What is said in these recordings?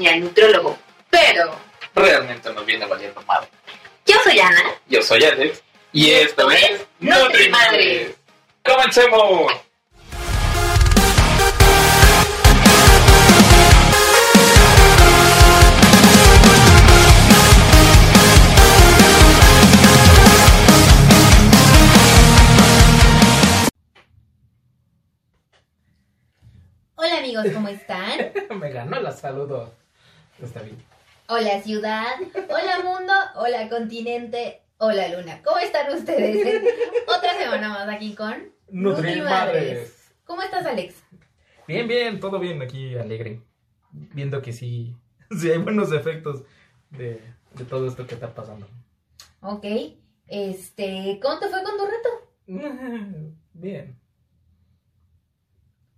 ir al nutrólogo? Pero Realmente nos viene valiendo madre. yo soy Ana. Yo soy Alex. Y esto es Nutrimadres. ¡Comencemos! Hola amigos, ¿cómo están? Me ganó la saludo. Está bien. Hola ciudad, hola mundo, hola continente, hola luna. ¿Cómo están ustedes? Otra semana más aquí con Nutrimadres. ¿Cómo estás Alex? Bien, bien, todo bien aquí, alegre. Viendo que sí, sí hay buenos efectos de, de todo esto que está pasando. Ok, este, ¿cómo te fue con tu reto? Bien.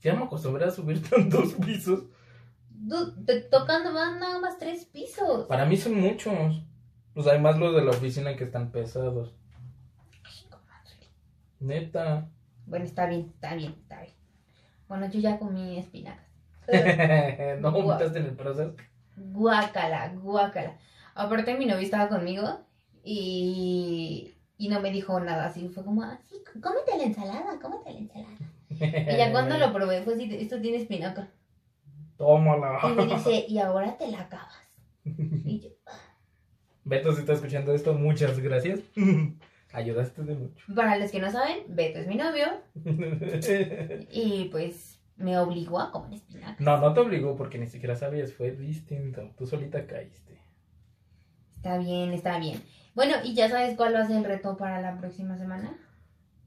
Ya me acostumbré a subir tantos pisos. Du- te- tocando más, nada más tres pisos. Para mí son muchos. Pues además los de la oficina que están pesados. Neta. Bueno, está bien, está bien, está bien. Bueno, yo ya comí espinacas. no vomitaste en el proceso. Guácala, guácala. Aparte mi novio estaba conmigo y, y no me dijo nada así. Fue como, ah, sí, cómete la ensalada, cómete la ensalada. Y ya cuando lo probé fue así, esto tiene espinaca. Tómala. Y me dice, y ahora te la acabas. Y yo, Beto, si está escuchando esto, muchas gracias. Ayudaste de mucho. para los que no saben, Beto es mi novio y pues me obligó a comer espinaca. no, no te obligó porque ni siquiera sabías, fue distinto. Tú solita caíste. Está bien, está bien. Bueno, ¿y ya sabes cuál va a ser el reto para la próxima semana?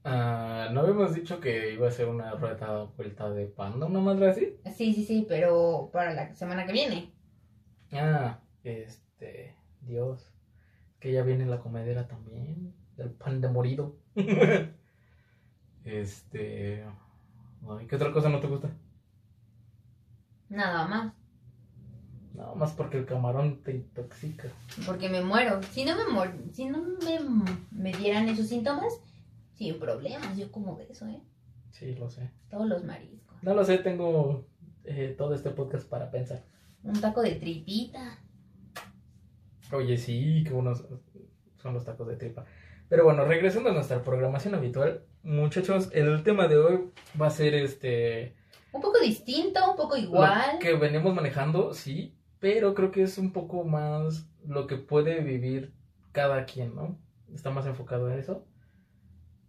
Ah, ¿No habíamos dicho que iba a ser una rueda vuelta de panda, una madre así? Sí, sí, sí, pero para la semana que viene. Ah, este, Dios, que ya viene la comedera también, del pan de morido. este, ay, ¿qué otra cosa no te gusta? Nada más. No, más porque el camarón te intoxica. Porque me muero. Si no me si no me, me dieran esos síntomas, sin problemas, yo como de eso, ¿eh? Sí, lo sé. Todos los mariscos. No lo sé, tengo eh, todo este podcast para pensar. Un taco de tripita. Oye, sí, qué buenos son los tacos de tripa. Pero bueno, regresando a nuestra programación habitual, muchachos, el tema de hoy va a ser este... Un poco distinto, un poco Lo igual. que venimos manejando, sí, pero creo que es un poco más lo que puede vivir cada quien, ¿no? Está más enfocado en eso.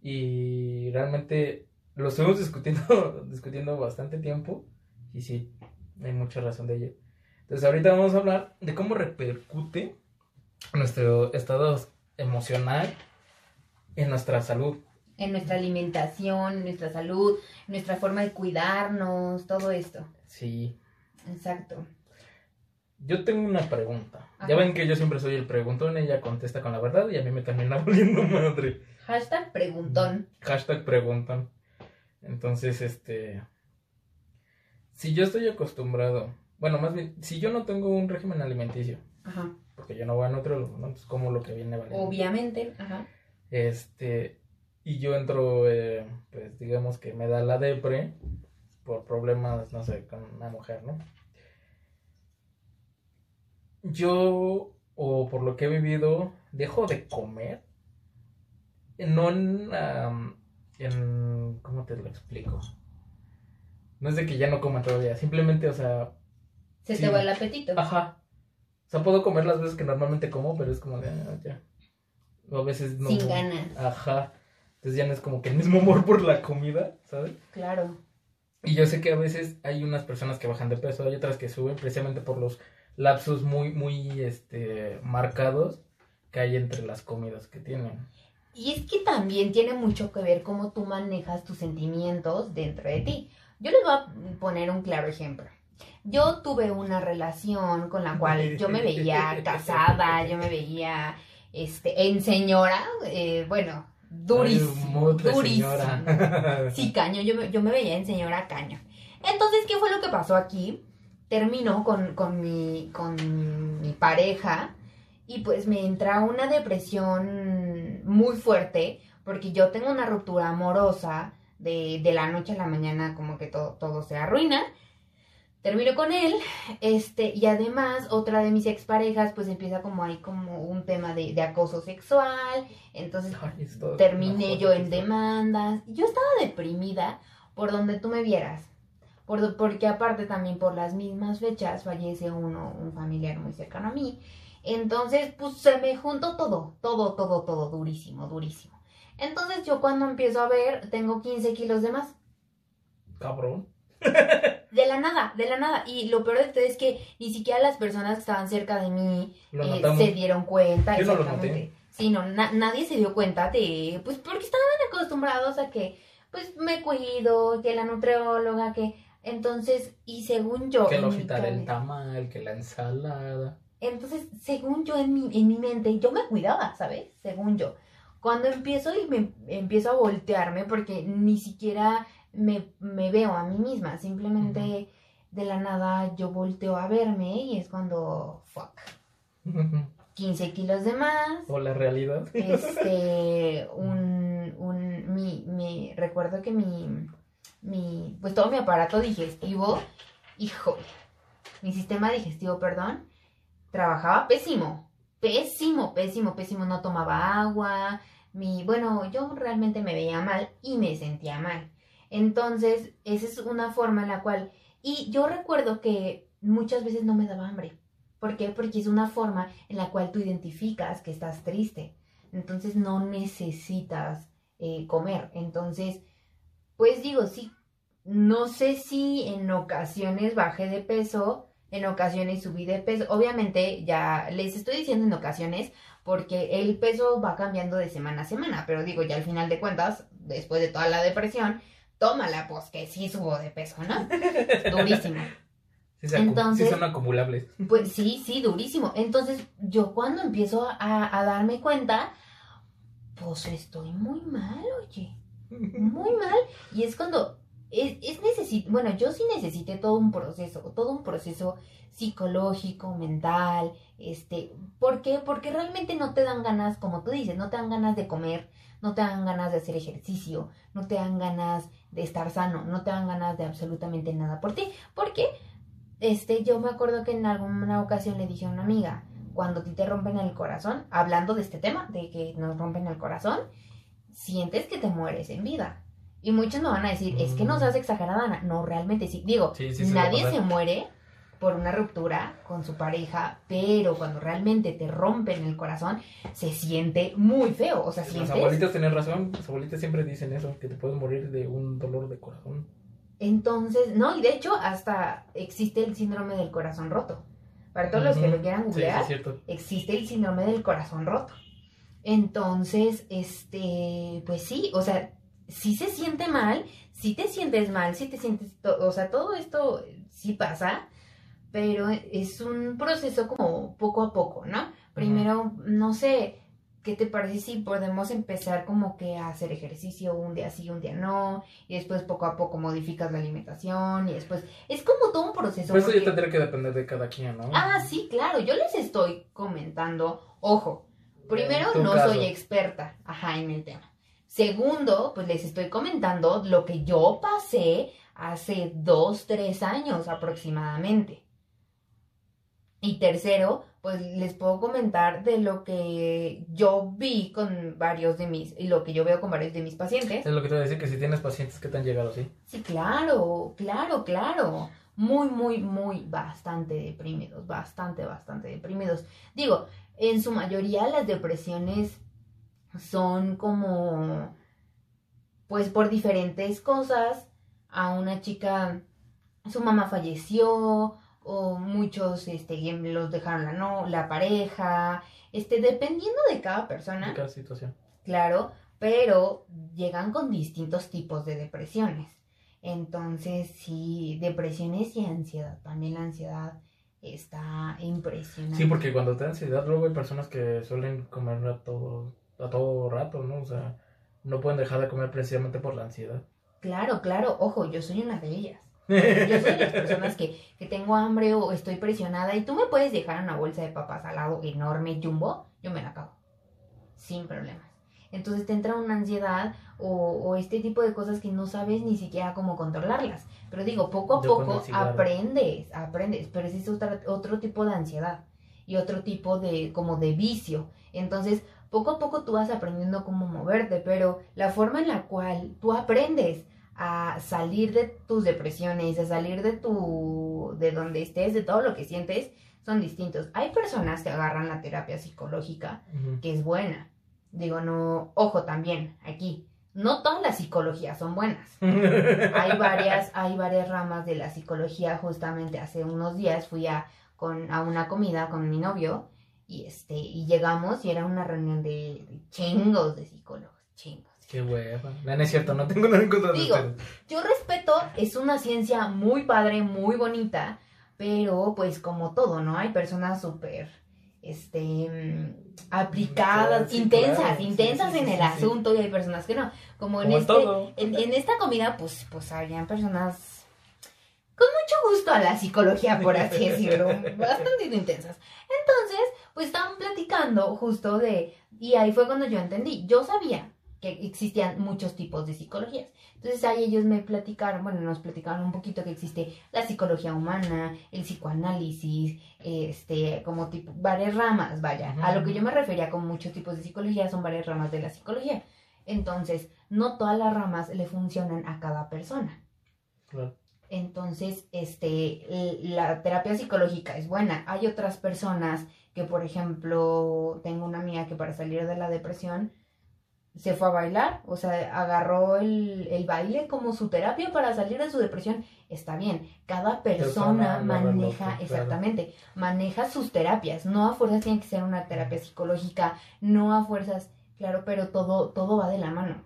Y realmente lo estuvimos discutiendo, discutiendo bastante tiempo. Y sí, hay mucha razón de ello. Entonces ahorita vamos a hablar de cómo repercute nuestro estado emocional en nuestra salud. En nuestra alimentación, en nuestra salud, en nuestra forma de cuidarnos, todo esto. Sí. Exacto. Yo tengo una pregunta. Ajá. Ya ven que yo siempre soy el preguntón, ella contesta con la verdad y a mí me termina volviendo madre. Hashtag preguntón. Hashtag preguntan. Entonces, este. Si yo estoy acostumbrado. Bueno, más bien, si yo no tengo un régimen alimenticio, Ajá. porque yo no voy a nutrólogo, ¿no? Entonces, como lo que viene valiendo. Obviamente. Ajá. Este. Y yo entro, eh, pues digamos que me da la depre por problemas, no sé, con una mujer, ¿no? Yo, o por lo que he vivido, dejo de comer. No en. ¿Cómo te lo explico? No es de que ya no coma todavía, simplemente, o sea, Se Sí. te va el apetito. ajá. O sea, puedo comer las veces que normalmente como, pero es como de, ah, ya. O a veces no. Sin ganas. Ajá. Entonces ya no es como que el mismo amor por la comida, ¿sabes? Claro. Y yo sé que a veces hay unas personas que bajan de peso, hay otras que suben precisamente por los lapsos muy, muy, este, marcados que hay entre las comidas que tienen. Y es que también tiene mucho que ver cómo tú manejas tus sentimientos dentro de ti. Yo les voy a poner un claro ejemplo. Yo tuve una relación con la cual yo me veía casada, yo me veía este, en señora, eh, bueno, durísimo, durísimo. señora. Sí, caño, yo me, yo me veía en señora caño. Entonces, ¿qué fue lo que pasó aquí? Terminó con, con, mi, con mi pareja y pues me entra una depresión muy fuerte porque yo tengo una ruptura amorosa de, de la noche a la mañana como que todo, todo se arruina. Termino con él, este, y además otra de mis exparejas, pues empieza como ahí como un tema de, de acoso sexual, entonces todo terminé yo en demandas. Yo estaba deprimida por donde tú me vieras. Por, porque aparte también por las mismas fechas fallece uno, un familiar muy cercano a mí. Entonces, pues se me juntó todo, todo, todo, todo, durísimo, durísimo. Entonces yo cuando empiezo a ver, tengo 15 kilos de más. Cabrón. De la nada, de la nada. Y lo peor de todo es que ni siquiera las personas que estaban cerca de mí eh, se dieron cuenta. Yo no lo exactamente. Sí, no, na- nadie se dio cuenta de, pues porque estaban acostumbrados a que, pues me cuido, que la nutrióloga, que, entonces, y según yo, Que lo quitar el tamal, que la ensalada. Entonces, según yo en mi, en mi mente, yo me cuidaba, ¿sabes? Según yo. Cuando empiezo y me empiezo a voltearme, porque ni siquiera me, me veo a mí misma, simplemente de la nada yo volteo a verme y es cuando, fuck, 15 kilos de más, o la realidad. este, un, un, mi, mi, recuerdo que mi, mi, pues todo mi aparato digestivo, hijo, mi sistema digestivo, perdón, trabajaba pésimo, pésimo, pésimo, pésimo, no tomaba agua, mi, bueno, yo realmente me veía mal y me sentía mal. Entonces, esa es una forma en la cual, y yo recuerdo que muchas veces no me daba hambre. ¿Por qué? Porque es una forma en la cual tú identificas que estás triste. Entonces no necesitas eh, comer. Entonces, pues digo, sí, no sé si en ocasiones bajé de peso, en ocasiones subí de peso. Obviamente, ya les estoy diciendo en ocasiones porque el peso va cambiando de semana a semana. Pero digo, ya al final de cuentas, después de toda la depresión, tómala, pues que sí subo de peso, ¿no? Durísimo. Sí, Entonces- sí son acumulables. Pues sí, sí, durísimo. Entonces, yo cuando empiezo a, a darme cuenta, pues estoy muy mal, oye, muy mal. Y es cuando es, es bueno, yo sí necesité todo un proceso, todo un proceso psicológico, mental, este, ¿por qué? Porque realmente no te dan ganas, como tú dices, no te dan ganas de comer, no te dan ganas de hacer ejercicio, no te dan ganas de estar sano, no te dan ganas de absolutamente nada por ti. ¿Por qué? Este, yo me acuerdo que en alguna ocasión le dije a una amiga, cuando a ti te rompen el corazón, hablando de este tema, de que nos rompen el corazón, sientes que te mueres en vida. Y muchos me van a decir, es que no seas exagerada, Ana". No, realmente sí. Digo, Sí, sí, suele nadie se muere por una ruptura con su pareja, pero cuando realmente te rompen el corazón, se siente muy feo. O sea, sientes... abuelitas tienen razón. Las abuelitas siempre dicen eso, que te puedes morir de un dolor de corazón. Entonces, no, y de hecho hasta existe el síndrome del corazón roto. Para todos los que lo quieran sí, googlear, existe el síndrome del corazón roto. Entonces, este, pues sí, o sea, sí se siente mal, sí te sientes mal, sí te sientes, o sea, todo esto sí pasa, pero es un proceso como poco a poco, ¿no? Primero, no sé, ¿qué te parece si podemos empezar como que a hacer ejercicio un día sí, un día no, y después poco a poco modificas la alimentación, y después, es como todo un proceso. Por eso ya tendría que depender de cada quien, ¿no? Ah, sí, claro, yo les estoy comentando, ojo, primero no caso. soy experta, ajá, en el tema. Segundo, pues les estoy comentando lo que yo pasé hace dos, tres años aproximadamente. Y tercero, pues les puedo comentar de lo que yo vi con varios de mis, y lo que yo veo con varios de mis pacientes. Es lo que te voy a decir, que si tienes pacientes que te han llegado así. Sí, claro, claro, claro. Muy, muy, muy, bastante deprimidos, bastante, bastante deprimidos. Digo, en su mayoría las depresiones son como, pues por diferentes cosas. A una chica, su mamá falleció, o muchos, este, los dejaron la, no, la pareja, este, dependiendo de cada persona. En cada situación. Claro, pero llegan con distintos tipos de depresiones. Entonces, sí, depresiones y ansiedad. También la ansiedad está impresionante. Sí, porque cuando te da ansiedad, luego hay personas que suelen comer todo, a todo rato, ¿no? O sea, no pueden dejar de comer precisamente por la ansiedad. Claro, claro, ojo, yo soy una de ellas. Yo soy de las personas que, que tengo hambre o estoy presionada y tú me puedes dejar una bolsa de papas al lado enorme, jumbo, yo me la acabo. Sin problemas. Entonces te entra una ansiedad o, este tipo de cosas que no sabes ni siquiera cómo controlarlas. Pero digo, poco a poco aprendes, aprendes, pero ese es otro tipo de ansiedad y otro tipo de como de vicio. Entonces, poco a poco tú vas aprendiendo cómo moverte, pero la forma en la cual tú aprendes a salir de tus depresiones, a salir de tu de donde estés, de todo lo que sientes, son distintos. Hay personas que agarran la terapia psicológica, que es buena. Digo, no, ojo también, aquí, no todas las psicologías son buenas. hay varias, hay varias ramas de la psicología. Justamente hace unos días fui a, con, a una comida con mi novio y este, y llegamos y era una reunión de, chingos de psicólogos, chingos. Qué hueva. No, es cierto, no tengo nada en contra de Digo, yo respeto, es una ciencia muy padre, muy bonita, pero pues como todo, ¿no? Hay personas súper este aplicadas, intensas, intensas en el asunto y hay personas que no. Como, en este, en, en, esta comida, pues, pues habían personas con mucho gusto a la psicología, por así decirlo, bastante intensas. Entonces, pues estaban platicando justo de, y ahí fue cuando yo entendí, yo sabía que existían muchos tipos de psicologías. Entonces ahí ellos me platicaron, bueno, nos platicaron un poquito que existe la psicología humana, el psicoanálisis, este, como tipo, varias ramas, vaya. A lo que yo me refería con muchos tipos de psicología son varias ramas de la psicología. Entonces, no todas las ramas le funcionan a cada persona. Entonces, este, la terapia psicológica es buena. Hay otras personas que, por ejemplo, tengo una amiga que para salir de la depresión, se fue a bailar, o sea, agarró el, el, baile como su terapia para salir de su depresión. Está bien, cada persona, maneja, exactamente, maneja sus terapias. No a fuerzas tiene que ser una terapia psicológica, no a fuerzas, claro, pero todo, todo va de la mano.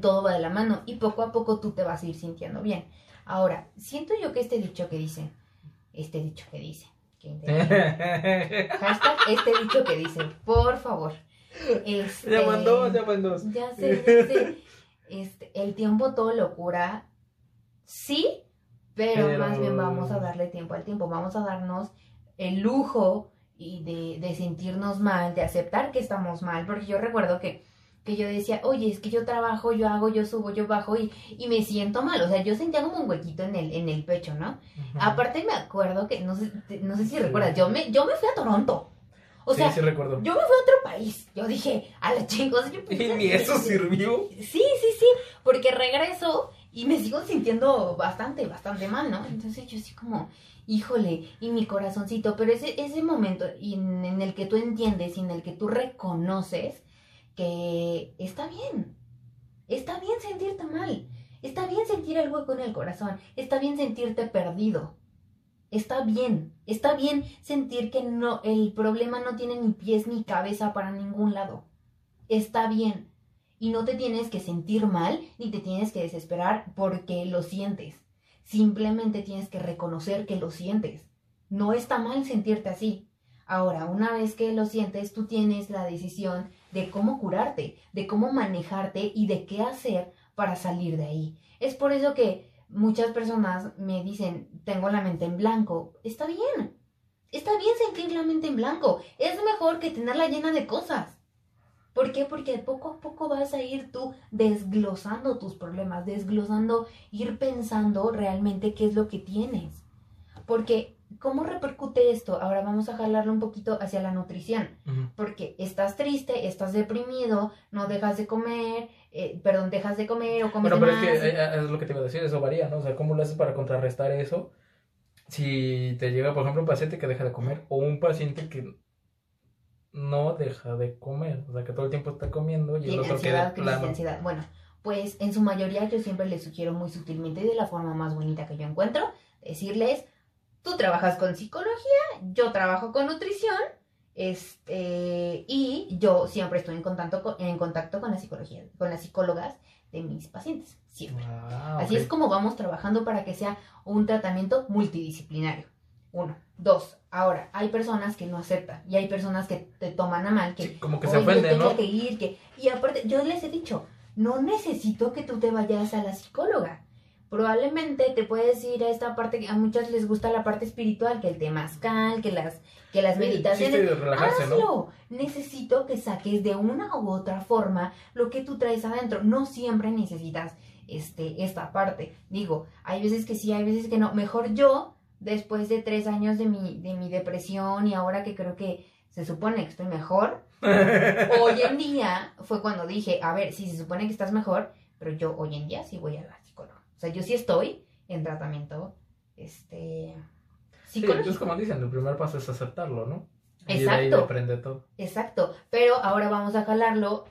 Todo va de la mano y poco a poco tú te vas a ir sintiendo bien. Ahora, siento yo que este dicho que dice, este dicho que dice, hashtag este dicho que dice, por favor este, ya mandó, ya mandó. Ya sé, ya sé. Este, el tiempo todo lo cura. Sí, pero, más bien vamos a darle tiempo al tiempo. Vamos a darnos el lujo y de, de sentirnos mal, de aceptar que estamos mal. Porque yo recuerdo que que yo decía, oye, es que yo trabajo, yo hago, yo subo, yo bajo y, y me siento mal. O sea, yo sentía como un huequito en el, en el pecho, ¿no? Aparte me acuerdo que, no sé, no sé si recuerdas, yo me, yo me fui a Toronto. O sea, sí, recuerdo. yo me fui a otro país. Yo dije, a la chingos. Yo ¿Y ni eso sirvió? Sí, sí, sí. Porque regreso y me sigo sintiendo bastante, bastante mal, ¿no? Entonces yo así como, híjole, y mi corazoncito. Pero ese, ese momento en, en el que tú entiendes y en el que tú reconoces que está bien. Está bien sentirte mal. Está bien sentir el hueco en el corazón. Está bien sentirte perdido. Está bien, está bien sentir que no, el problema no tiene ni pies ni cabeza para ningún lado. Está bien. Y no te tienes que sentir mal ni te tienes que desesperar porque lo sientes. Simplemente tienes que reconocer que lo sientes. No está mal sentirte así. Ahora, una vez que lo sientes, tú tienes la decisión de cómo curarte, de cómo manejarte y de qué hacer para salir de ahí. Es por eso que muchas personas me dicen, tengo la mente en blanco. Está bien. Está bien sentir la mente en blanco. Es mejor que tenerla llena de cosas. ¿Por qué? Porque poco a poco vas a ir tú desglosando tus problemas, desglosando, ir pensando realmente qué es lo que tienes. Porque, ¿cómo repercute esto? Ahora vamos a jalarlo un poquito hacia la nutrición. Porque estás triste, estás deprimido, no dejas de comer, eh, perdón, dejas de comer o comes Bueno, pero es que eh, eh, es lo que te iba a decir, eso varía, ¿no? O sea, ¿cómo lo haces para contrarrestar eso? Si te llega, por ejemplo, un paciente que deja de comer o un paciente que no deja de comer, o sea, que todo el tiempo está comiendo y el otro ansiedad, queda ansiedad. Bueno, pues en su mayoría yo siempre les sugiero muy sutilmente y de la forma más bonita que yo encuentro, decirles, tú trabajas con psicología, yo trabajo con nutrición, este, y yo siempre estoy en contacto con, en contacto con la psicología, con las psicólogas de mis pacientes, siempre. Ah, Así es como vamos trabajando para que sea un tratamiento multidisciplinario. Uno. Dos. Ahora, hay personas que no aceptan y hay personas que te toman a mal, que como que se ofenden, ¿no? que ir, que y aparte yo les he dicho, no necesito que tú te vayas a la psicóloga. Probablemente te puedes ir a esta parte, a muchas les gusta la parte espiritual, que el temazcal, que las, que las Sí, meditaciones. relajarse, ¿no? Hazlo. Necesito que saques de una u otra forma lo que tú traes adentro. No siempre necesitas este, esta parte. Digo, hay veces que sí, hay veces que no. Mejor yo, después de tres años de mi, de mi depresión y ahora que creo que se supone que estoy mejor, hoy en día fue cuando dije, a ver, si se supone que estás mejor, pero yo hoy en día sí voy a la psicóloga. O sea, yo sí estoy en tratamiento este, Sí, psicológico. entonces como dicen, el primer paso es aceptarlo, ¿no? Y de ahí Exacto. aprende todo. Exacto, pero ahora vamos a jalarlo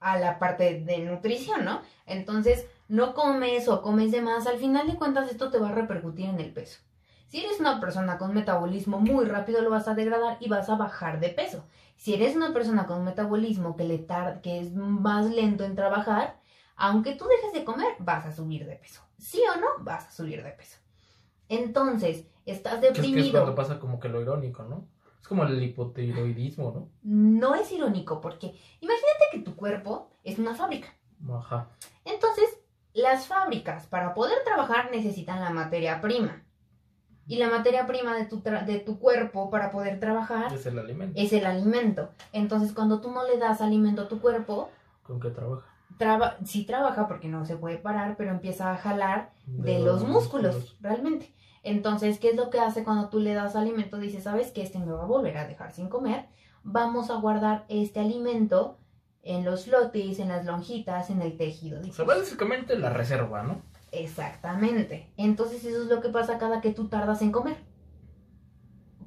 a la parte de nutrición, ¿no? Entonces, no comes o comes de más, al final de cuentas esto te va a repercutir en el peso. Si eres una persona con metabolismo muy rápido, lo vas a degradar y vas a bajar de peso. Si eres una persona con metabolismo que, le que es más lento en trabajar, aunque tú dejes de comer, vas a subir de peso. Sí o no, vas a subir de peso. Entonces, estás Que es, que es deprimido. cuando pasa como que lo irónico, ¿no? Es como el hipotiroidismo, ¿no? No es irónico porque imagínate que tu cuerpo es una fábrica. Ajá. Entonces, las fábricas para poder trabajar necesitan la materia prima. Y la materia prima de tu, de tu cuerpo para poder trabajar Es el alimento. es el alimento. Entonces, cuando tú no le das alimento a tu cuerpo, ¿Con qué trabaja? Traba sí trabaja porque no se puede parar, pero empieza a jalar de los músculos, realmente. Entonces, ¿qué es lo que hace cuando tú le das alimento? Dice, ¿sabes que Este me va a volver a dejar sin comer. Vamos a guardar este alimento en los flotis, en las lonjitas, en el tejido. O sea, básicamente la reserva, ¿no? Exactamente. Entonces, eso es lo que pasa cada que tú tardas en comer.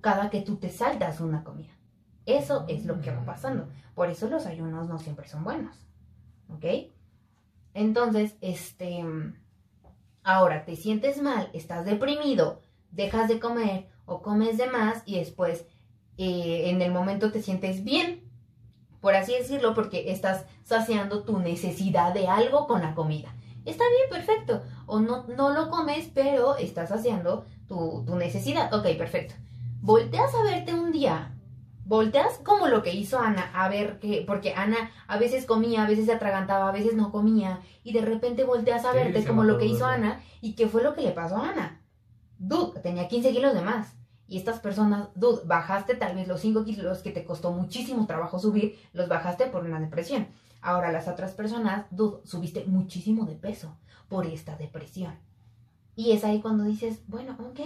Cada que tú te saltas una comida. Eso es lo que va pasando. Por eso los ayunos no siempre son buenos. ¿Ok? Entonces, este. Ahora te sientes mal, estás deprimido, dejas de comer o comes de más y después eh, en el momento te sientes bien, por así decirlo, porque estás saciando tu necesidad de algo con la comida. Está bien, perfecto. O no, no lo comes, pero estás haciendo tu, tu necesidad. Ok, perfecto. Volteas a verte un día. Volteas como lo que hizo Ana, a ver que, porque Ana a veces comía, a veces se atragantaba, a veces no comía, y de repente volteas a Sí, verte como lo que hizo. Ana, y qué fue lo que le pasó a Ana. Dude, tenía 15 kilos de más. Y estas personas, dude, bajaste tal vez los 5 kilos que te costó muchísimo trabajo subir, los bajaste por una depresión. Ahora las otras personas, dude, subiste muchísimo de peso por esta depresión. Y es ahí cuando dices, bueno, ok,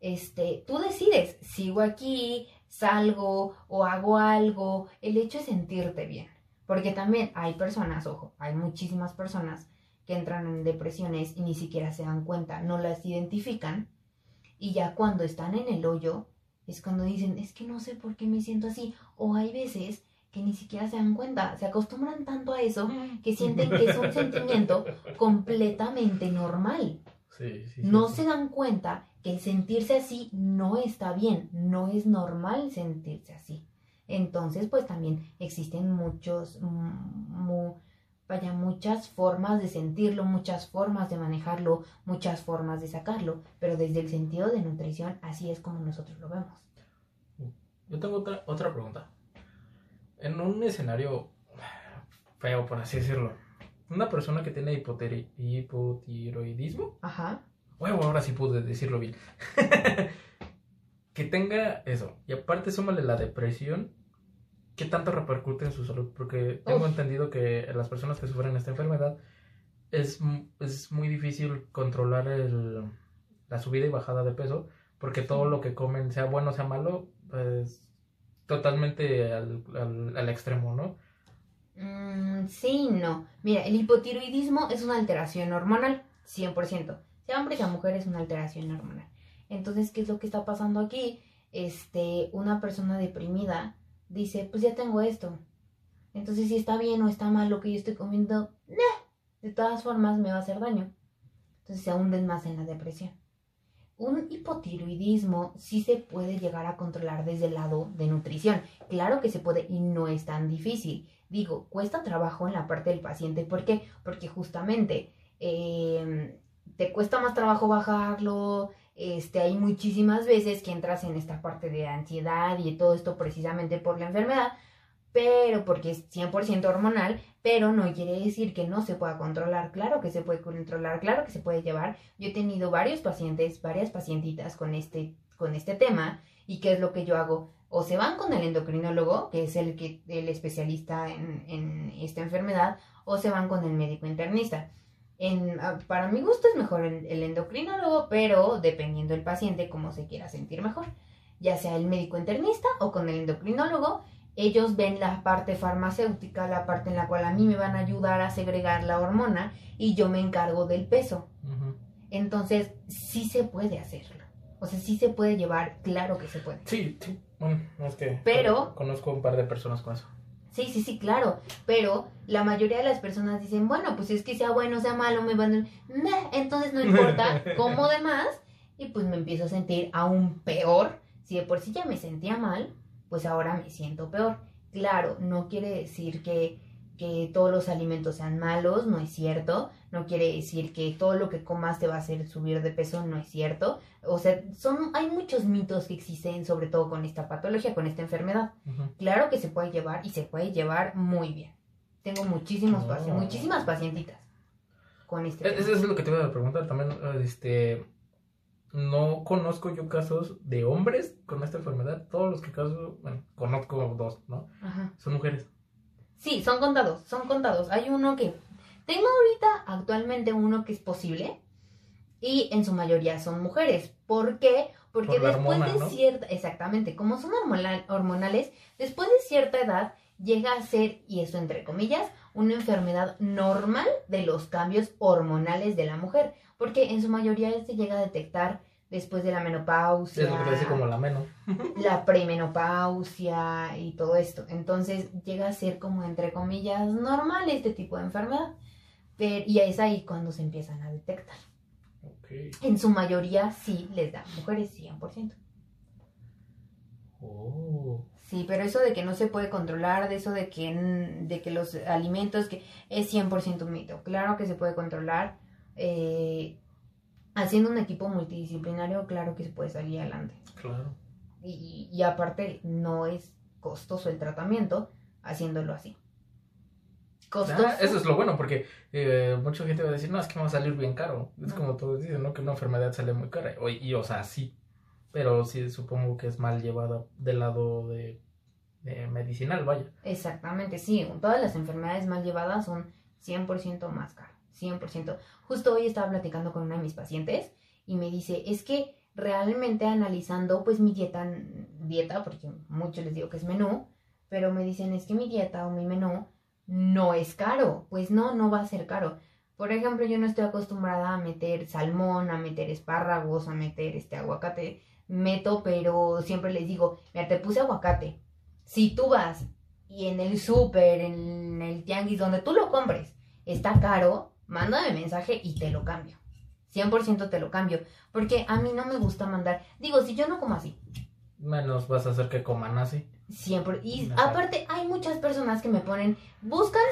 este, tú decides, sigo aquí, salgo o hago algo, el hecho es sentirte bien. Porque también hay personas, ojo, hay muchísimas personas que entran en depresiones y ni siquiera se dan cuenta, no las identifican y ya cuando están en el hoyo es cuando dicen, es que no sé por qué me siento así. O hay veces que ni siquiera se dan cuenta, se acostumbran tanto a eso que sienten que es un sentimiento completamente normal. Sí, sí. No sí, se dan cuenta que el sentirse así no está bien, no es normal sentirse así. Entonces, pues también existen muchos, mm, mu- vaya, muchas formas de sentirlo, muchas formas de manejarlo, muchas formas de sacarlo, pero desde el sentido de nutrición, así es como nosotros lo vemos. Yo tengo otra, otra pregunta. En un escenario feo, por así decirlo, una persona que tiene hipotiroidismo, Ajá. Huevo, ahora sí pude decirlo bien, que tenga eso, y aparte súmale la depresión, ¿qué tanto repercute en su salud? Porque tengo Uf. entendido que las personas que sufren esta enfermedad es, es muy difícil controlar el, la subida y bajada de peso, porque todo lo que comen, sea bueno o sea malo, pues totalmente al, al, al extremo, ¿no? Mm, sí, no. Mira, el hipotiroidismo es una alteración hormonal, 100%. Sea hombre sea mujer es una alteración hormonal. Entonces, ¿qué es lo que está pasando aquí? Este, una persona deprimida dice, pues ya tengo esto. Entonces, si está bien o está mal lo que yo estoy comiendo, nah, de todas formas me va a hacer daño. Entonces se hunden más en la depresión. Un hipotiroidismo sí se puede llegar a controlar desde el lado de nutrición. Claro que se puede y no es tan difícil. Digo, cuesta trabajo en la parte del paciente. ¿Por qué? Porque justamente eh, te cuesta más trabajo bajarlo. Este, hay muchísimas veces que entras en esta parte de ansiedad y todo esto precisamente por la enfermedad, pero porque es 100% hormonal, pero no quiere decir que no se pueda controlar. Claro que se puede controlar, claro que se puede llevar. Yo he tenido varios pacientes, varias pacientitas con este, con este tema y qué es lo que yo hago. O se van con el endocrinólogo, que es el, que, el especialista en, en esta enfermedad, o se van con el médico internista. En, ah, para mi gusto es mejor el, el endocrinólogo, pero dependiendo del paciente, cómo se quiera sentir mejor. Ya sea el médico internista o con el endocrinólogo, ellos ven la parte farmacéutica, la parte en la cual a mí me van a ayudar a segregar la hormona y yo me encargo del peso. Entonces, sí se puede hacerlo. O sea, sí se puede llevar, claro que se puede. Sí, sí. Bueno, es que. Pero- Conozco un par de personas con eso. Sí, sí, sí, claro. Pero la mayoría de las personas dicen, bueno, pues es que sea bueno, sea malo, me van a... Meh, entonces no importa, como de más. Y pues me empiezo a sentir aún peor. Si de por sí ya me sentía mal, pues ahora me siento peor. Claro, no quiere decir que, que todos los alimentos sean malos, no es cierto. No quiere decir que todo lo que comas te va a hacer subir de peso, no es cierto. O sea, son, hay muchos mitos que existen, sobre todo con esta patología, con esta enfermedad. Claro que se puede llevar y se puede llevar muy bien. Tengo muchísimos Oh. paci- muchísimas pacientitas con este. Es- Eso es lo que te iba a preguntar también. Este. No conozco yo casos de hombres con esta enfermedad. Todos los que caso, bueno, conozco dos, ¿no? Ajá. Son mujeres. Sí, son contados, son contados. Hay uno que tengo ahorita actualmente uno que es posible y en su mayoría son mujeres. ¿Por qué? Porque Por después hormona, de ¿no? cierta, exactamente, como son hormonal- hormonales, después de cierta edad llega a ser, y eso entre comillas, una enfermedad normal de los cambios hormonales de la mujer, porque en su mayoría se llega a detectar después de la menopausia, Es lo que te como la menos. la premenopausia y todo esto. Entonces llega a ser como entre comillas normal este tipo de enfermedad. Pero- y es ahí cuando se empiezan a detectar. En su mayoría sí les da mujeres 100%. Oh. Sí, pero eso de que no se puede controlar, de eso de que, de que los alimentos, que es 100% un mito. Claro que se puede controlar. eh, haciendo un equipo multidisciplinario, claro que se puede salir adelante. Claro. Y, y aparte, no es costoso el tratamiento haciéndolo así. Costoso. Ah, eso es lo bueno, porque eh, mucha gente va a decir, no, es que me va a salir bien caro. Es No. como todos dicen, ¿no? Que una enfermedad sale muy cara. O- Y, o sea, sí. Pero sí, supongo que es mal llevada del lado de, de medicinal, vaya. Exactamente, sí. Todas las enfermedades mal llevadas son 100% más caras. 100%. Justo hoy estaba platicando con una de mis pacientes y me dice, es que realmente analizando pues mi dieta, dieta, porque muchos les digo que es menú, pero me dicen, es que mi dieta o mi menú no es caro. Pues no, no va a ser caro. Por ejemplo, yo no estoy acostumbrada a meter salmón, a meter espárragos, a meter este aguacate. Meto, pero siempre les digo, mira, te puse aguacate. Si tú vas y en el súper, en el tianguis, donde tú lo compres, está caro, mándame mensaje y te lo cambio. 100% te lo cambio. Porque a mí no me gusta mandar. Digo, si yo no como así, Menos vas a hacer que coman así. Siempre. Y aparte, hay muchas personas que me ponen, buscan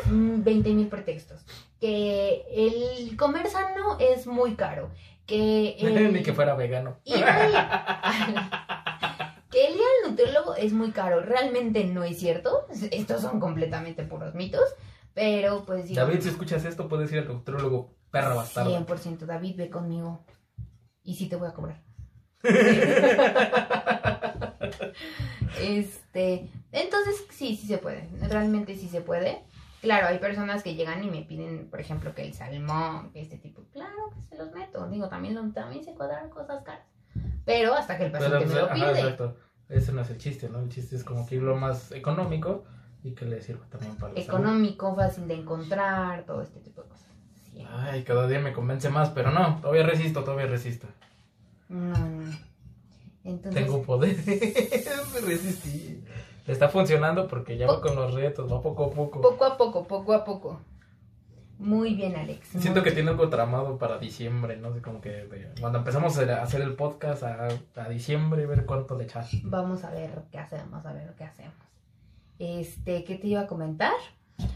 20 mil pretextos. Que el comer sano es muy caro. Que el, Ni que fuera vegano. que el ir al nutriólogo es muy caro. Realmente no es cierto. Estos son completamente puros mitos. Pero pues David, si escuchas esto, puedes ir al nutriólogo perra bastardo. 100% David, ve conmigo. Y sí te voy a cobrar. este, entonces sí, sí se puede. Realmente sí se puede. Claro, hay personas que llegan y me piden, por ejemplo, que el salmón, que este tipo. Claro que se los meto. Digo, también, lo- también se cuadran cosas caras. Pero hasta que el Pero, paciente pues, me lo ajá, pide. exacto. Ese no es el chiste, ¿no? El chiste es como que lo más económico y que le sirva también para la salud. Económico, fácil de encontrar, todo este tipo de cosas. Sí. Ay, cada día me convence más, pero no, todavía resisto, todavía resisto. No, no. Entonces, Tengo poder. resistí. Está funcionando porque ya va con los retos, va poco a poco. poco a poco, poco a poco. Muy bien, Alex. Siento que tiene algo tramado para diciembre, no sé, como que cuando empezamos a hacer el podcast a, a diciembre, ver cuánto le echas. Vamos a ver qué hacemos, a ver qué hacemos. Este, ¿qué te iba a comentar?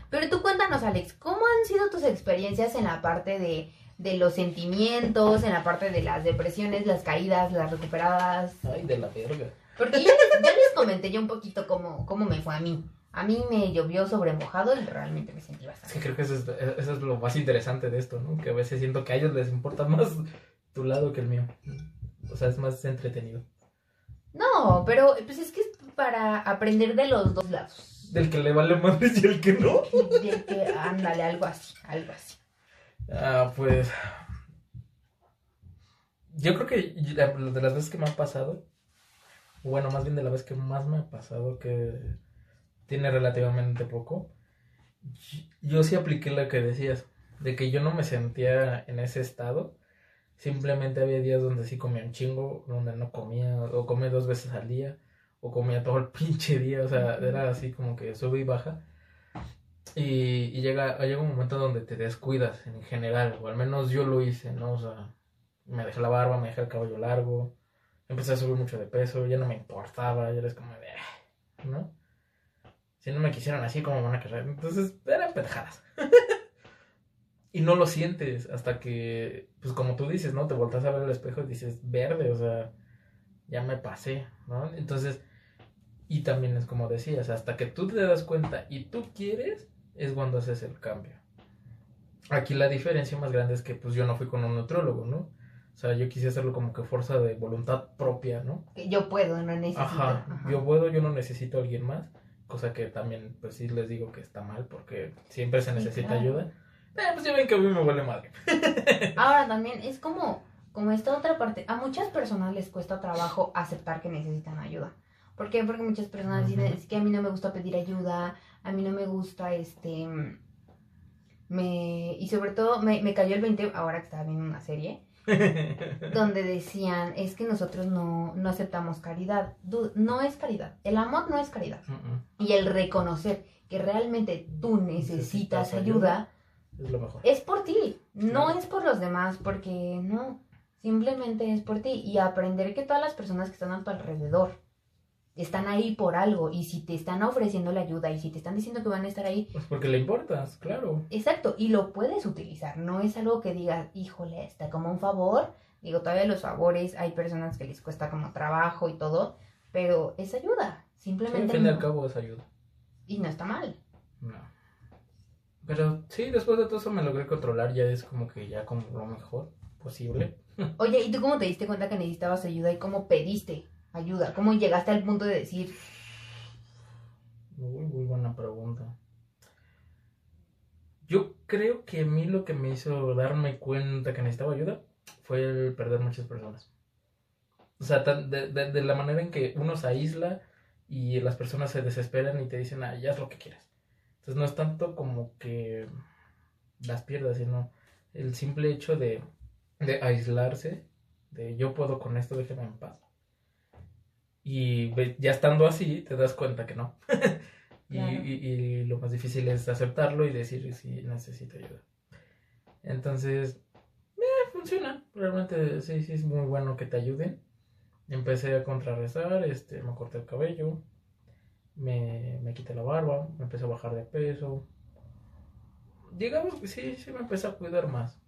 Pero tú cuéntanos, Alex, ¿cómo han sido tus experiencias en la parte de, de los sentimientos, en la parte de las depresiones, las caídas, las recuperadas? Ay, de la verga. Porque yo les, yo les comenté ya un poquito cómo, cómo me fue a mí. A mí me llovió sobre mojado y realmente me sentí Es bastante. que creo que eso es, eso es lo más interesante de esto, ¿no? Que a veces siento que a ellos les importa más tu lado que el mío. O sea, es más entretenido. No, pero pues es que es para aprender de los dos lados. Del que le vale más y el que no. De que, ándale, algo así, algo así. Ah, pues. Yo creo que de las veces que me ha pasado, bueno, más bien de la vez que más me ha pasado, que tiene relativamente poco, yo sí apliqué lo que decías, de que yo no me sentía en ese estado. Simplemente había días donde sí comía un chingo, donde no comía, o comía dos veces al día, o comía todo el pinche día, o sea, era así como que sube y baja. Y, llega, llega un momento donde te descuidas en general, o al menos yo lo hice, ¿no? O sea, me dejé la barba, me dejé el cabello largo, empecé a subir mucho de peso, ya no me importaba, ya eres como de, "Ah", ¿no? Si no me quisieran así, como van a querer? Entonces, eran pendejadas. y no lo sientes hasta que, pues como tú dices, ¿no? Te volteas a ver al espejo y dices, verde, o sea, ya me pasé, ¿no? Entonces, y también es como decías, hasta que tú te das cuenta y tú quieres, es cuando haces el cambio. Aquí la diferencia más grande es que pues yo no fui con un nutriólogo, ¿no? O sea, yo quise hacerlo como que fuerza de voluntad propia, ¿no? Yo puedo, no necesito. Ajá, Ajá. yo puedo, yo no necesito a alguien más, cosa que también pues sí les digo que está mal porque siempre se necesita claro. ayuda. Eh, pues ya ven que a mí me huele madre. Ahora también es como, como esta otra parte. A muchas personas les cuesta trabajo aceptar que necesitan ayuda. ¿Por qué? Porque muchas personas dicen, es que a mí no me gusta pedir ayuda, a mí no me gusta este... Me... Y sobre todo me, me cayó el 20 ahora que estaba viendo una serie donde decían, es que nosotros no, no aceptamos caridad. No es caridad. El amor no es caridad. Y el reconocer que realmente tú necesitas Necesitas ayuda es lo mejor. es por ti, no es por los demás, porque no, simplemente es por ti. Y aprender que todas las personas que están a tu alrededor están ahí por algo y si te están ofreciendo la ayuda y si te están diciendo que van a estar ahí, Pues porque le importas, claro. exacto, y lo puedes utilizar, no es algo que digas, híjole, está como un favor. Digo, todavía los favores, hay personas que les cuesta como trabajo y todo, pero es ayuda, Sí, al simplemente fin y al cabo es ayuda. y no está mal. No. Pero sí, después de todo eso me logré controlar, ya es como que ya como lo mejor posible. Oye, ¿y tú cómo te diste cuenta que necesitabas ayuda y cómo pediste ayuda? ¿Cómo llegaste al punto de decir, Muy, buena pregunta. Yo creo que a mí lo que me hizo darme cuenta que necesitaba ayuda fue el perder muchas personas. O sea, de, la manera en que uno se aísla y las personas se desesperan y te dicen, ah, ya haz lo que quieras. Entonces no es tanto como que las pierdas, sino el simple hecho de, de aislarse, de yo puedo con esto, déjeme en paz. Y ya estando así, te das cuenta que no. y, Claro. y- y lo más difícil es aceptarlo y decir si necesito ayuda. Entonces, eh, funciona. Realmente sí, sí es muy bueno que te ayuden. Empecé a contrarrestar, este, me corté el cabello, me, me quité la barba, me empecé a bajar de peso. Digamos que sí, sí me empecé a cuidar más.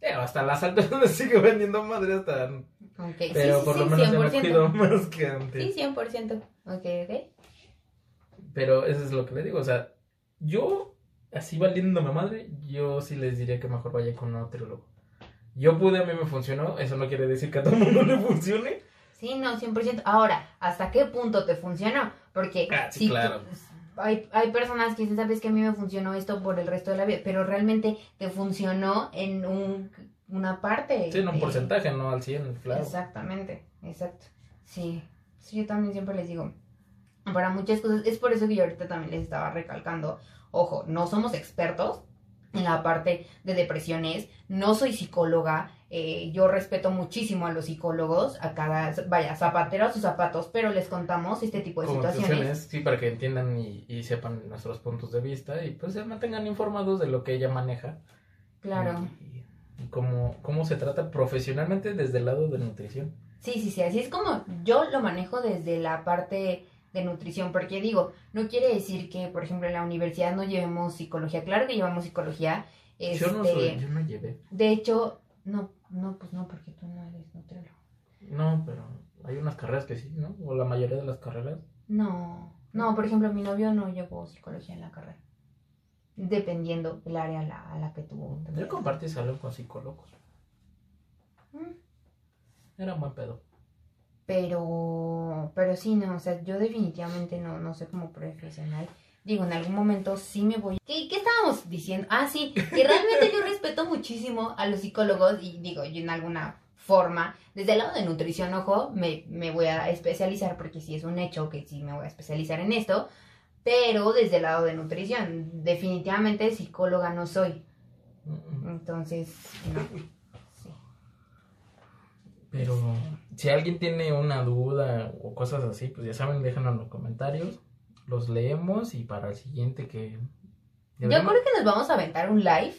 Eh, hasta las altas me sigue vendiendo madre hasta... ok, Pero sí, por sí, lo menos ya me 100%. cuido más que antes. Sí, 100%. Ok, ok. Pero eso es lo que le digo, o sea, yo, así valiéndome madre, yo sí les diría que mejor vaya con un nutriólogo. Yo pude, a mí me funcionó, eso no quiere decir que a todo el mundo le funcione. Sí, no, 100%. Ahora, ¿hasta qué punto te funcionó? Porque Ah, sí, si claro. tú- hay, hay personas que dicen, sabes que a mí me funcionó esto por el resto de la vida, pero realmente te funcionó en un, una parte. Sí, en un de- porcentaje, no al 100, claro. Exactamente, exacto. Sí, sí, yo también siempre les digo, para muchas cosas, es por eso que yo ahorita también les estaba recalcando, ojo, no somos expertos en la parte de depresiones, no soy psicóloga, eh, yo respeto muchísimo a los psicólogos, a cada, vaya, zapatero a sus zapatos, pero les contamos este tipo de situaciones. situaciones, sí, para que entiendan y, y sepan nuestros puntos de vista y pues se mantengan informados de lo que ella maneja. Claro. Y cómo, cómo se trata profesionalmente desde el lado de nutrición. Sí, sí, sí, así es como yo lo manejo desde la parte de nutrición, porque digo, no quiere decir que, por ejemplo, en la universidad no llevemos psicología, claro que llevamos psicología, Yo no este, soy, yo no llevé. de hecho, no, no, pues no, porque tú no eres nutriólogo. No, pero hay unas carreras que sí, ¿no? O la mayoría de las carreras. No, No, por ejemplo, mi novio no llevó psicología en la carrera. Dependiendo del área a la, a la que tuvo. Yo compartí salón con psicólogos. Mm. Era un buen pedo. Pero, pero sí, no, o sea, yo definitivamente no, no sé como profesional. Digo, en algún momento sí me voy. ¿Qué, ¿Qué estábamos diciendo? Ah, sí, que realmente yo respeto muchísimo a los psicólogos y digo, yo en alguna forma, desde el lado de nutrición, ojo, me, me voy a especializar porque sí es un hecho que sí me voy a especializar en esto, pero desde el lado de nutrición, definitivamente psicóloga no soy. Entonces, no. Sí. Pero si alguien tiene una duda o cosas así, pues ya saben, déjenlo en los comentarios. Los leemos y para el siguiente que... Yo creo que nos vamos a aventar un live,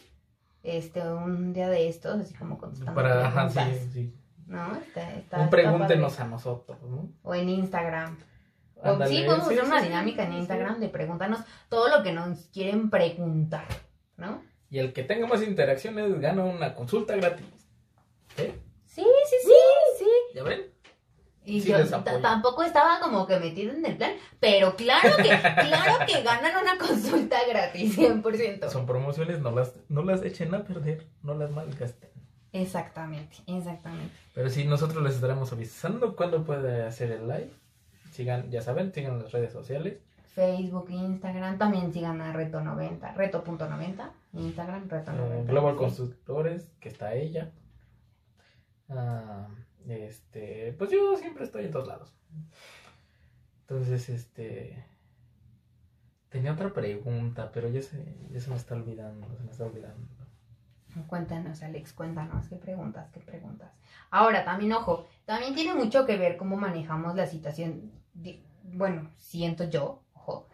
este, un día de estos, así como contestando Para, ajá, sí, sí. ¿No? Está, está, Un está pregúntenos padre. a nosotros, ¿no? O en Instagram. Sí, podemos sí, hacer sí, una sí, dinámica en. Instagram de pregúntanos todo lo que nos quieren preguntar, ¿no? Y el que tenga más interacciones gana una consulta gratis. ¿Eh? Sí, sí, sí, sí. ¿Ya ven? Y yo tampoco estaba como que metido en el plan, pero claro que, claro que ganan una consulta gratis, 100%. Son promociones, no las, no las echen a perder, no las malgasten. Exactamente, exactamente. Pero sí, nosotros les estaremos avisando cuándo puede hacer el live. Sigan, ya saben, sigan en las redes sociales. Facebook, Instagram, también sigan a Reto90, Reto.90, Instagram, Eh, Reto90. Global sí. Constructores, que está ella. Ah, este, pues yo siempre estoy en todos lados. Entonces, este. Tenía otra pregunta, pero ya se, ya se me está olvidando. Se me está olvidando. Cuéntanos, Alex, cuéntanos, qué preguntas, qué preguntas. Ahora, también, ojo, también tiene mucho que ver cómo manejamos la situación. Bueno, siento yo, ojo,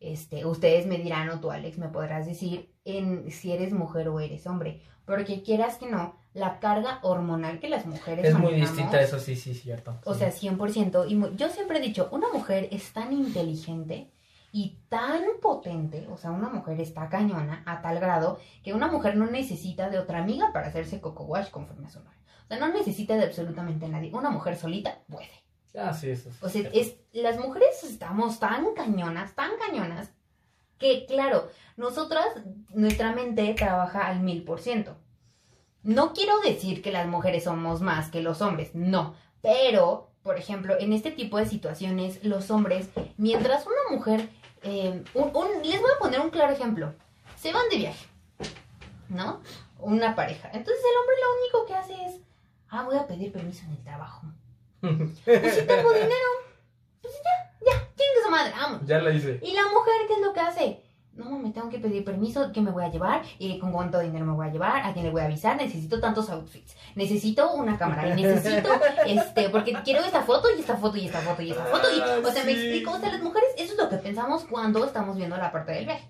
este, ustedes me dirán, o tú, Alex, me podrás decir en si eres mujer o eres hombre. Porque quieras que no, la carga hormonal que las mujeres Es muy distinta, eso sí, sí, cierto. O sí. sea, 100%. Y mu- yo siempre he dicho, una mujer es tan inteligente y tan potente, o sea, una mujer está cañona a tal grado que una mujer no necesita de otra amiga para hacerse coco wash conforme a su nombre. O sea, no necesita de absolutamente nadie. Una mujer solita puede. Ah, sí, eso sí, O sea, es, las mujeres estamos tan cañonas, tan cañonas, que claro, nosotras, nuestra mente trabaja al mil por ciento. No quiero decir que las mujeres somos más que los hombres, no. Pero, por ejemplo, en este tipo de situaciones, los hombres, mientras una mujer, eh, un- un- les voy a poner un claro ejemplo. Se van de viaje, ¿no? Una pareja. Entonces el hombre lo único que hace es, ah, voy a pedir permiso en el trabajo. Pues si tengo dinero, pues ya, ya, chingue su madre, vamos. ya la hice. Y la mujer, ¿qué es lo que hace? No, me tengo que pedir permiso, ¿qué me voy a llevar? Eh, ¿Con cuánto dinero me voy a llevar? ¿A quién le voy a avisar? Necesito tantos outfits. Necesito una cámara y necesito, este, porque quiero esta foto y esta foto y esta foto y esta foto. Y, o sea, me Ah, sí. explico, o sea, las mujeres, eso es lo que pensamos cuando estamos viendo la parte del viaje.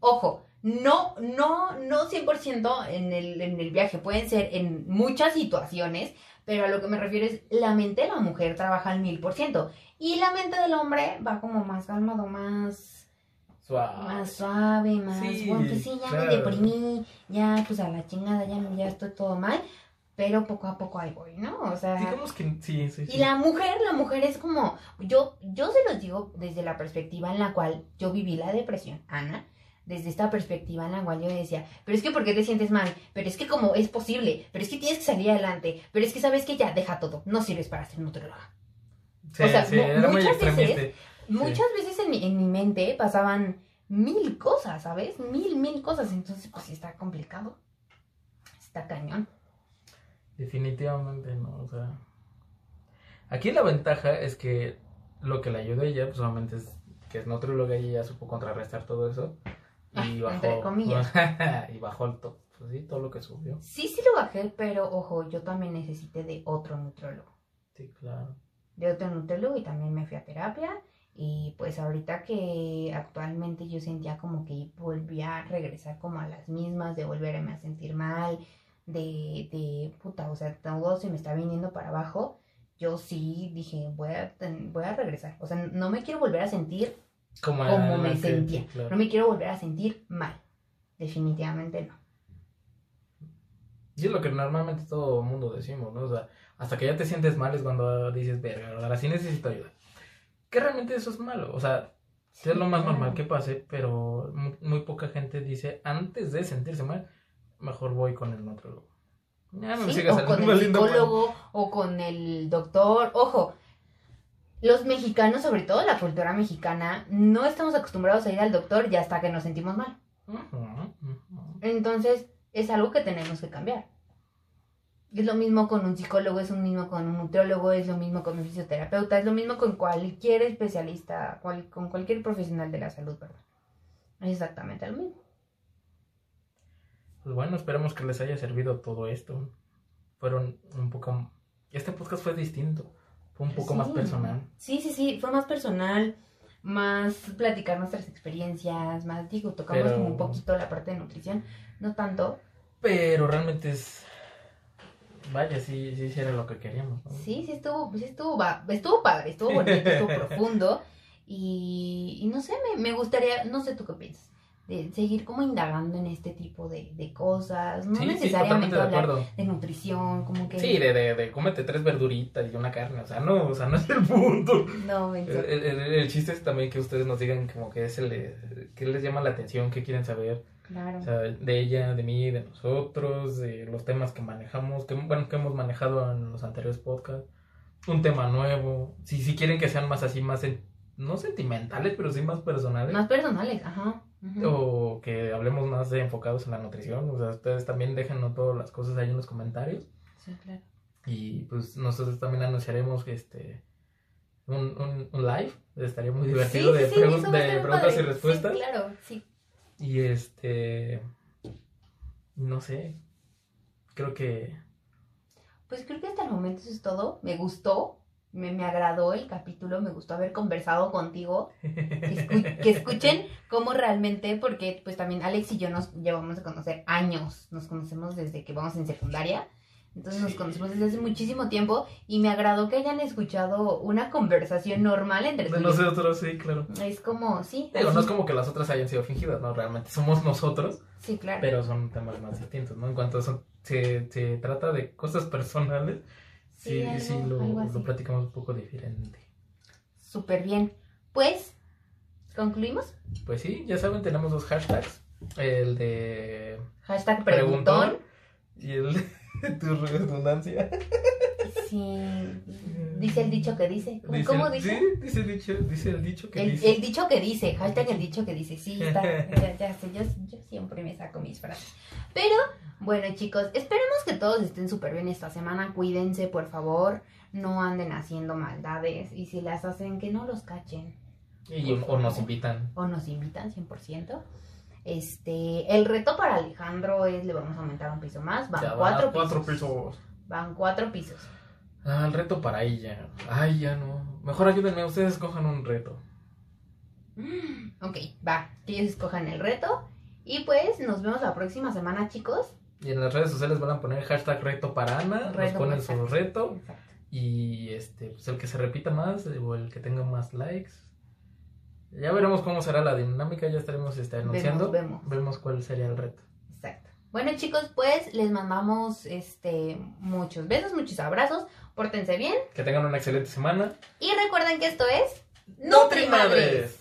Ojo, no, no, no 100% en el, en el viaje, pueden ser en muchas situaciones, pero a lo que me refiero es la mente de la mujer trabaja al mil por ciento y la mente del hombre va como más calmado, más, Suave. más suave, más, Sí, bueno, pues sí, ya claro. me deprimí, ya pues a la chingada, ya, ya estoy todo mal, pero poco a poco ahí voy, ¿no? O sea... Digamos que sí, sí, sí. Y la mujer, la mujer es como, yo, yo se los digo desde la perspectiva en la cual yo viví la depresión, Ana, desde esta perspectiva en la cual yo decía, pero es que ¿por qué te sientes mal? Pero es que como es posible, pero es que tienes que salir adelante, pero es que sabes que ya, deja todo, no sirves para ser nutrióloga. Sí, o sea, sí, era muchas veces- Muchas veces en mi, en mi mente pasaban mil cosas, ¿sabes? Mil, mil cosas, entonces pues sí está complicado, está cañón. Definitivamente no, o sea. Aquí la ventaja es que lo que le ayudó a ella, pues solamente es que es nutrióloga y ella supo contrarrestar todo eso. Y Ah, bajó. entre comillas. y bajó el top. Pues sí, todo lo que subió. Sí, sí lo bajé, pero ojo, yo también necesité de otro nutriólogo. Sí, claro. de otro nutriólogo y también me fui a terapia. Y pues ahorita que actualmente yo sentía como que volvía a regresar como a las mismas, de volverme a sentir mal, de, de puta, o sea, todo se me está viniendo para abajo. Yo sí dije, voy a, voy a regresar. O sea, no me quiero volver a sentir Como, como me antes, sí, sentía. claro. No me quiero volver a sentir mal. Definitivamente no. Y es lo que normalmente todo el mundo decimos, ¿no? O sea, hasta que ya te sientes mal es cuando dices, verga, ahora sí necesito ayuda. Que realmente eso es malo. O sea, es lo más normal que pase, pero muy, muy poca gente dice, antes de sentirse mal, mejor voy con el nutriólogo. Ya no me Sí, sigas o con el psicólogo o con el doctor. Ojo, los mexicanos, sobre todo la cultura mexicana, no estamos acostumbrados a ir al doctor ya hasta que nos sentimos mal. Entonces, es algo que tenemos que cambiar. Es lo mismo con un psicólogo, es lo mismo con un nutriólogo, es lo mismo con un fisioterapeuta, es lo mismo con cualquier especialista, con cualquier profesional de la salud, ¿verdad? Es exactamente lo mismo. Pues bueno, esperemos que les haya servido todo esto. Fueron un poco... Este podcast fue distinto. Fue un poco Sí. más personal. Sí, sí, sí, fue más personal, más platicar nuestras experiencias, más, digo, tocamos Pero- como un poquito la parte de nutrición, no tanto. Pero realmente es... Vaya, sí, sí, sí era lo que queríamos. ¿no? Sí, sí estuvo, sí estuvo, estuvo padre, estuvo bonito, estuvo profundo y, y no sé, me, me gustaría, no sé tú qué piensas, de seguir como indagando en este tipo de, de cosas, no Sí, sí, necesariamente de hablar de nutrición, como que... Sí, de, de, de cómete tres verduritas y una carne. O sea, no, o sea, no es el punto. No, El, el- el- el chiste es también que ustedes nos digan como que es el, que les llama la atención, qué quieren saber. claro. O sea, de ella, de mí, de nosotros, de los temas que manejamos, que bueno, que hemos manejado en los anteriores podcasts. Un tema nuevo. Si, si quieren que sean más así, más, no sentimentales, pero sí más personales. Más personales, ajá. O que hablemos más de enfocados en la nutrición. O sea, ustedes también déjenos todas las cosas ahí en los comentarios. Sí, claro. Y pues nosotros también anunciaremos este un, un, un live. Estaría muy divertido Sí, de, sí, pregun- de preguntas y respuestas. Sí, claro, sí. Y este. No sé. Creo que. Pues creo que hasta el momento eso es todo. Me gustó, me, me agradó el capítulo, me gustó haber conversado contigo. Escu- que escuchen cómo realmente, porque pues también Alex y yo nos llevamos a conocer años. Nos conocemos desde que vamos en secundaria. Entonces nos conocemos desde hace muchísimo tiempo y me agradó que hayan escuchado una conversación normal entre De nosotros, sí, claro. Es como, sí. Digo, no es como que las otras hayan sido fingidas, ¿no? Realmente somos nosotros, Sí, claro. pero son temas más distintos, ¿no? En cuanto son- se, se trata de cosas personales, sí, Sí, lo, lo platicamos un poco diferente. Súper bien. Pues, ¿concluimos? Pues sí, ya saben, tenemos dos hashtags. El de Hashtag preguntón preguntón. y el de tu redundancia. Sí. Dice el dicho que dice. ¿Cómo, Dice cómo el- dice? Sí, dice el dicho, dice el dicho que El, dice. el dicho que dice, hashtag el dicho que dice, sí, está, ya, ya sé, yo, yo siempre me saco mis frases. Pero, bueno chicos, esperemos que todos estén súper bien esta semana, cuídense por favor, no anden haciendo maldades y si las hacen que no los cachen Y, o nos invitan. o nos invitan 100%. Este, el reto para Alejandro es, le vamos a aumentar un piso más, van Ya va, cuatro, cuatro pisos, pisos. Van cuatro pisos. Ah, el reto para ella. Ay, ya no. Mejor ayúdenme, ustedes escojan un reto. Ok, va, que ellos escojan el reto. Y pues nos vemos la próxima semana, chicos. Y en las redes sociales van a poner hashtag reto para Ana. Nos Reto ponen para- su reto. Exacto. Y este, pues el que se repita más o el que tenga más likes. Ya veremos cómo será la dinámica, ya estaremos este, anunciando. vemos. Vemos cuál sería el reto. Exacto. Bueno, chicos, pues les mandamos este muchos besos, muchos abrazos. Pórtense bien. Que tengan una excelente semana. Y recuerden que esto es ¡Nutrimadres!